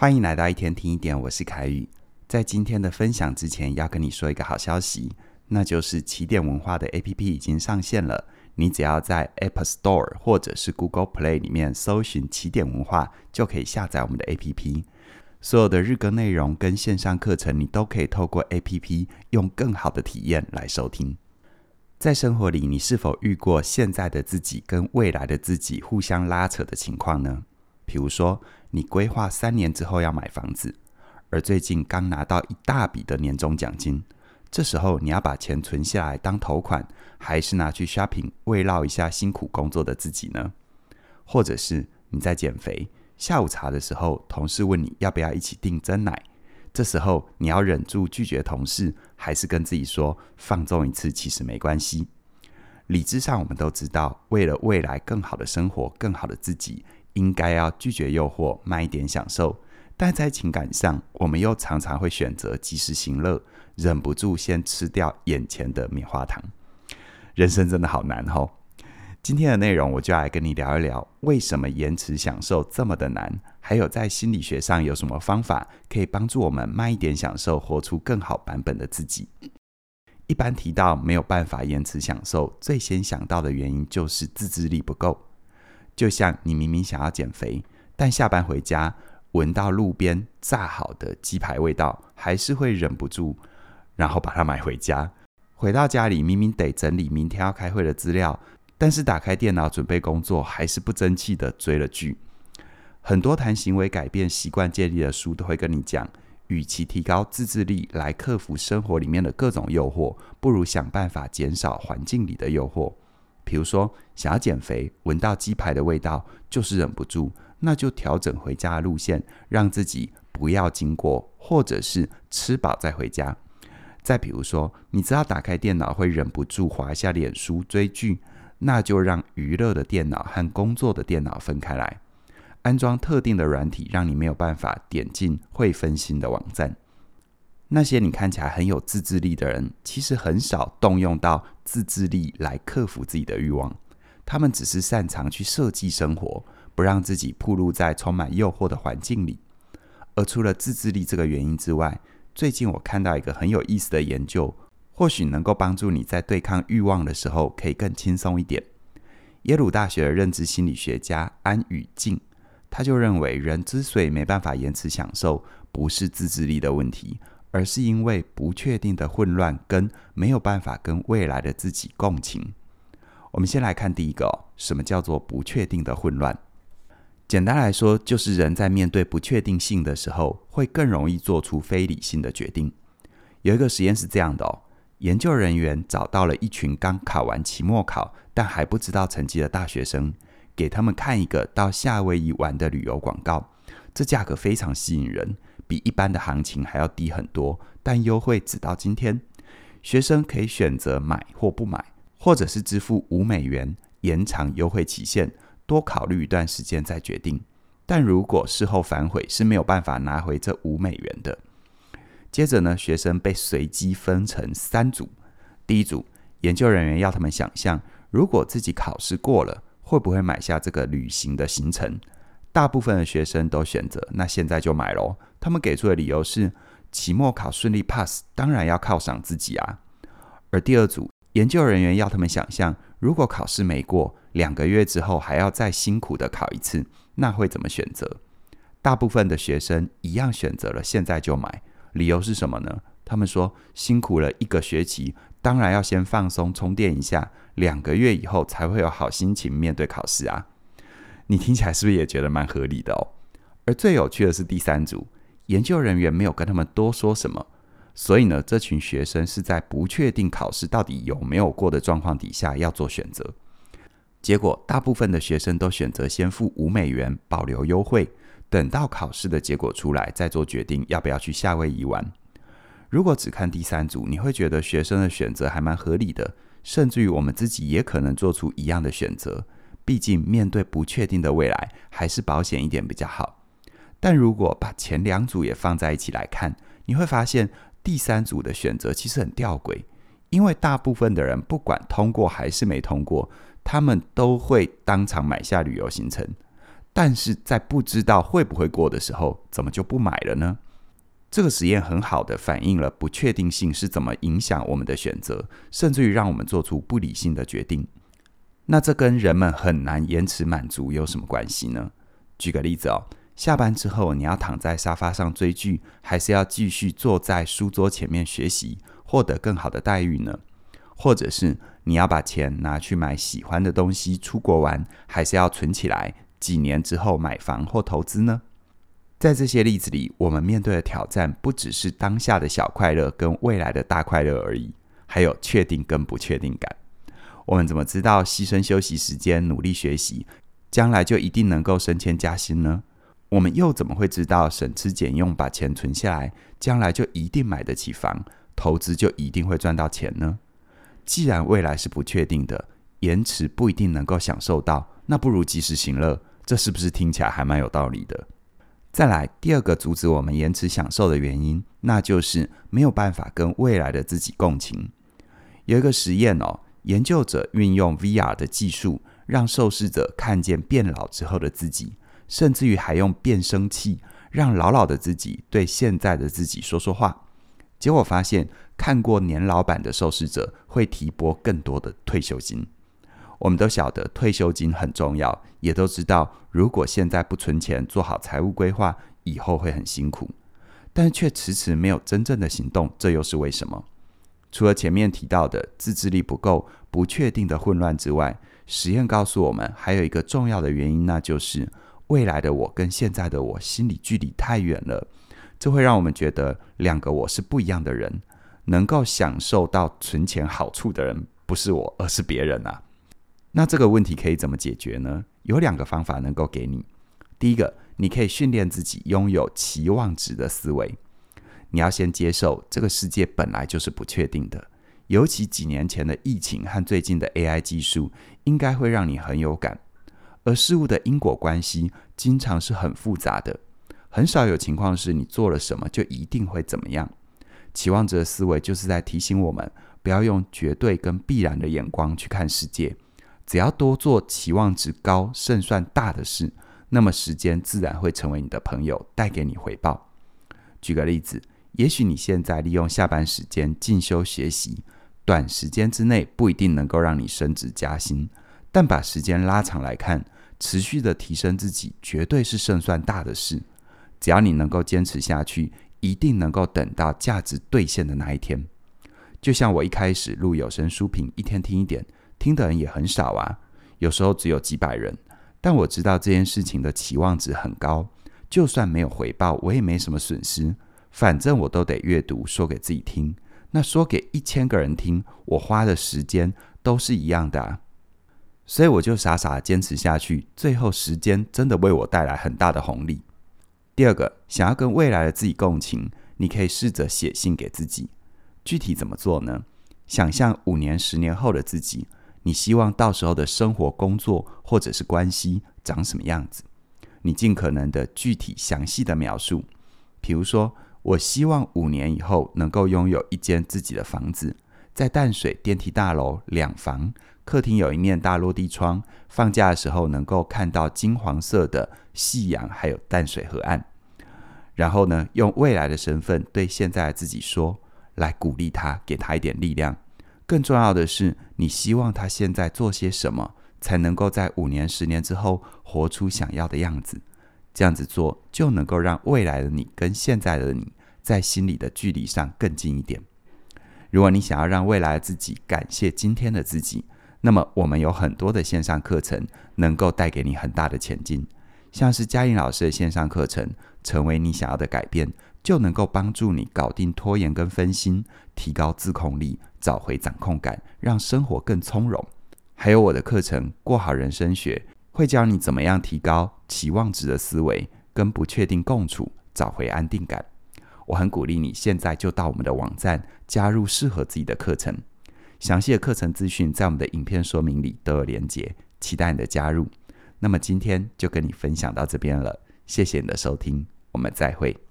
欢迎来到一天听一点，我是凯宇。在今天的分享之前，要跟你说一个好消息，那就是起点文化的 APP 已经上线了。你只要在 Apple Store 或者是 Google Play 里面搜寻起点文化，就可以下载我们的 APP。所有的日更内容跟线上课程，你都可以透过 APP 用更好的体验来收听。在生活里，你是否遇过现在的自己跟未来的自己互相拉扯的情况呢？比如说，你规划三年之后要买房子，而最近刚拿到一大笔的年终奖金，这时候你要把钱存下来当头款，还是拿去 shopping 慰劳一下辛苦工作的自己呢？或者是你在减肥，下午茶的时候，同事问你要不要一起订真奶，这时候你要忍住拒绝同事，还是跟自己说放纵一次其实没关系？理智上我们都知道，为了未来更好的生活，更好的自己。应该要拒绝诱惑，慢一点享受。但在情感上，我们又常常会选择及时行乐，忍不住先吃掉眼前的棉花糖。人生真的好难哦。今天的内容，我就来跟你聊一聊，为什么延迟享受这么的难？还有在心理学上有什么方法可以帮助我们慢一点享受，活出更好版本的自己？一般提到没有办法延迟享受，最先想到的原因就是自制力不够。就像你明明想要减肥，但下班回家闻到路边炸好的鸡排味道，还是会忍不住，然后把它买回家。回到家里明明得整理明天要开会的资料，但是打开电脑准备工作，还是不争气的追了剧。很多谈行为改变、习惯建立的书都会跟你讲，与其提高自制力来克服生活里面的各种诱惑，不如想办法减少环境里的诱惑。比如说，想要减肥，闻到鸡排的味道就是忍不住，那就调整回家的路线，让自己不要经过，或者是吃饱再回家。再比如说，你知道打开电脑会忍不住滑下脸书追剧，那就让娱乐的电脑和工作的电脑分开来，安装特定的软体，让你没有办法点进会分心的网站。那些你看起来很有自制力的人，其实很少动用到自制力来克服自己的欲望。他们只是擅长去设计生活，不让自己暴露在充满诱惑的环境里。而除了自制力这个原因之外，最近我看到一个很有意思的研究，或许能够帮助你在对抗欲望的时候可以更轻松一点。耶鲁大学的认知心理学家安宇静，他就认为人之所以没办法延迟享受，不是自制力的问题。而是因为不确定的混乱跟没有办法跟未来的自己共情。我们先来看第一个，什么叫做不确定的混乱？简单来说，就是人在面对不确定性的时候，会更容易做出非理性的决定。有一个实验是这样的哦，研究人员找到了一群刚考完期末考但还不知道成绩的大学生，给他们看一个到夏威夷玩的旅游广告，这价格非常吸引人。比一般的行情还要低很多，但优惠只到今天。学生可以选择买或不买，或者是支付五美元延长优惠期限，多考虑一段时间再决定。但如果事后反悔，是没有办法拿回这五美元的。接着呢，学生被随机分成三组。第一组，研究人员要他们想象，如果自己考试过了，会不会买下这个旅行的行程？大部分的学生都选择，那现在就买咯。他们给出的理由是，期末考顺利 pass，当然要犒赏自己啊。而第二组研究人员要他们想象，如果考试没过，两个月之后还要再辛苦的考一次，那会怎么选择？大部分的学生一样选择了现在就买，理由是什么呢？他们说，辛苦了一个学期，当然要先放松充电一下，两个月以后才会有好心情面对考试啊。你听起来是不是也觉得蛮合理的哦？而最有趣的是第三组，研究人员没有跟他们多说什么，所以呢，这群学生是在不确定考试到底有没有过的状况底下要做选择。结果，大部分的学生都选择先付五美元保留优惠，等到考试的结果出来再做决定要不要去夏威夷玩。如果只看第三组，你会觉得学生的选择还蛮合理的，甚至于我们自己也可能做出一样的选择。毕竟，面对不确定的未来，还是保险一点比较好。但如果把前两组也放在一起来看，你会发现第三组的选择其实很吊诡，因为大部分的人不管通过还是没通过，他们都会当场买下旅游行程。但是在不知道会不会过的时候，怎么就不买了呢？这个实验很好的反映了不确定性是怎么影响我们的选择，甚至于让我们做出不理性的决定。那这跟人们很难延迟满足有什么关系呢？举个例子哦，下班之后你要躺在沙发上追剧，还是要继续坐在书桌前面学习，获得更好的待遇呢？或者是你要把钱拿去买喜欢的东西，出国玩，还是要存起来，几年之后买房或投资呢？在这些例子里，我们面对的挑战不只是当下的小快乐跟未来的大快乐而已，还有确定跟不确定感。我们怎么知道牺牲休息时间、努力学习，将来就一定能够升迁加薪呢？我们又怎么会知道省吃俭用把钱存下来，将来就一定买得起房，投资就一定会赚到钱呢？既然未来是不确定的，延迟不一定能够享受到，那不如及时行乐，这是不是听起来还蛮有道理的？再来，第二个阻止我们延迟享受的原因，那就是没有办法跟未来的自己共情。有一个实验哦。研究者运用 VR 的技术，让受试者看见变老之后的自己，甚至于还用变声器让老老的自己对现在的自己说说话。结果发现，看过年老版的受试者会提拨更多的退休金。我们都晓得退休金很重要，也都知道如果现在不存钱，做好财务规划，以后会很辛苦，但却迟迟没有真正的行动，这又是为什么？除了前面提到的自制力不够、不确定的混乱之外，实验告诉我们还有一个重要的原因，那就是未来的我跟现在的我心理距离太远了。这会让我们觉得两个我是不一样的人。能够享受到存钱好处的人不是我，而是别人啊。那这个问题可以怎么解决呢？有两个方法能够给你。第一个，你可以训练自己拥有期望值的思维。你要先接受这个世界本来就是不确定的，尤其几年前的疫情和最近的 AI 技术，应该会让你很有感。而事物的因果关系经常是很复杂的，很少有情况是你做了什么就一定会怎么样。期望值的思维就是在提醒我们，不要用绝对跟必然的眼光去看世界。只要多做期望值高、胜算大的事，那么时间自然会成为你的朋友，带给你回报。举个例子。也许你现在利用下班时间进修学习，短时间之内不一定能够让你升职加薪，但把时间拉长来看，持续的提升自己绝对是胜算大的事。只要你能够坚持下去，一定能够等到价值兑现的那一天。就像我一开始录有声书评，一天听一点，听的人也很少啊，有时候只有几百人。但我知道这件事情的期望值很高，就算没有回报，我也没什么损失。反正我都得阅读，说给自己听。那说给一千个人听，我花的时间都是一样的啊。所以我就傻傻坚持下去，最后时间真的为我带来很大的红利。第二个，想要跟未来的自己共情，你可以试着写信给自己。具体怎么做呢？想象五年、十年后的自己，你希望到时候的生活、工作或者是关系长什么样子？你尽可能的具体、详细的描述，比如说。我希望五年以后能够拥有一间自己的房子，在淡水电梯大楼两房，客厅有一面大落地窗，放假的时候能够看到金黄色的夕阳，还有淡水河岸。然后呢，用未来的身份对现在的自己说，来鼓励他，给他一点力量。更重要的是，你希望他现在做些什么，才能够在五年、十年之后活出想要的样子。这样子做就能够让未来的你跟现在的你在心里的距离上更近一点。如果你想要让未来的自己感谢今天的自己，那么我们有很多的线上课程能够带给你很大的前进，像是嘉颖老师的线上课程《成为你想要的改变》，就能够帮助你搞定拖延跟分心，提高自控力，找回掌控感，让生活更从容。还有我的课程《过好人生学》。会教你怎么样提高期望值的思维，跟不确定共处，找回安定感。我很鼓励你现在就到我们的网站加入适合自己的课程。详细的课程资讯在我们的影片说明里都有连结，期待你的加入。那么今天就跟你分享到这边了，谢谢你的收听，我们再会。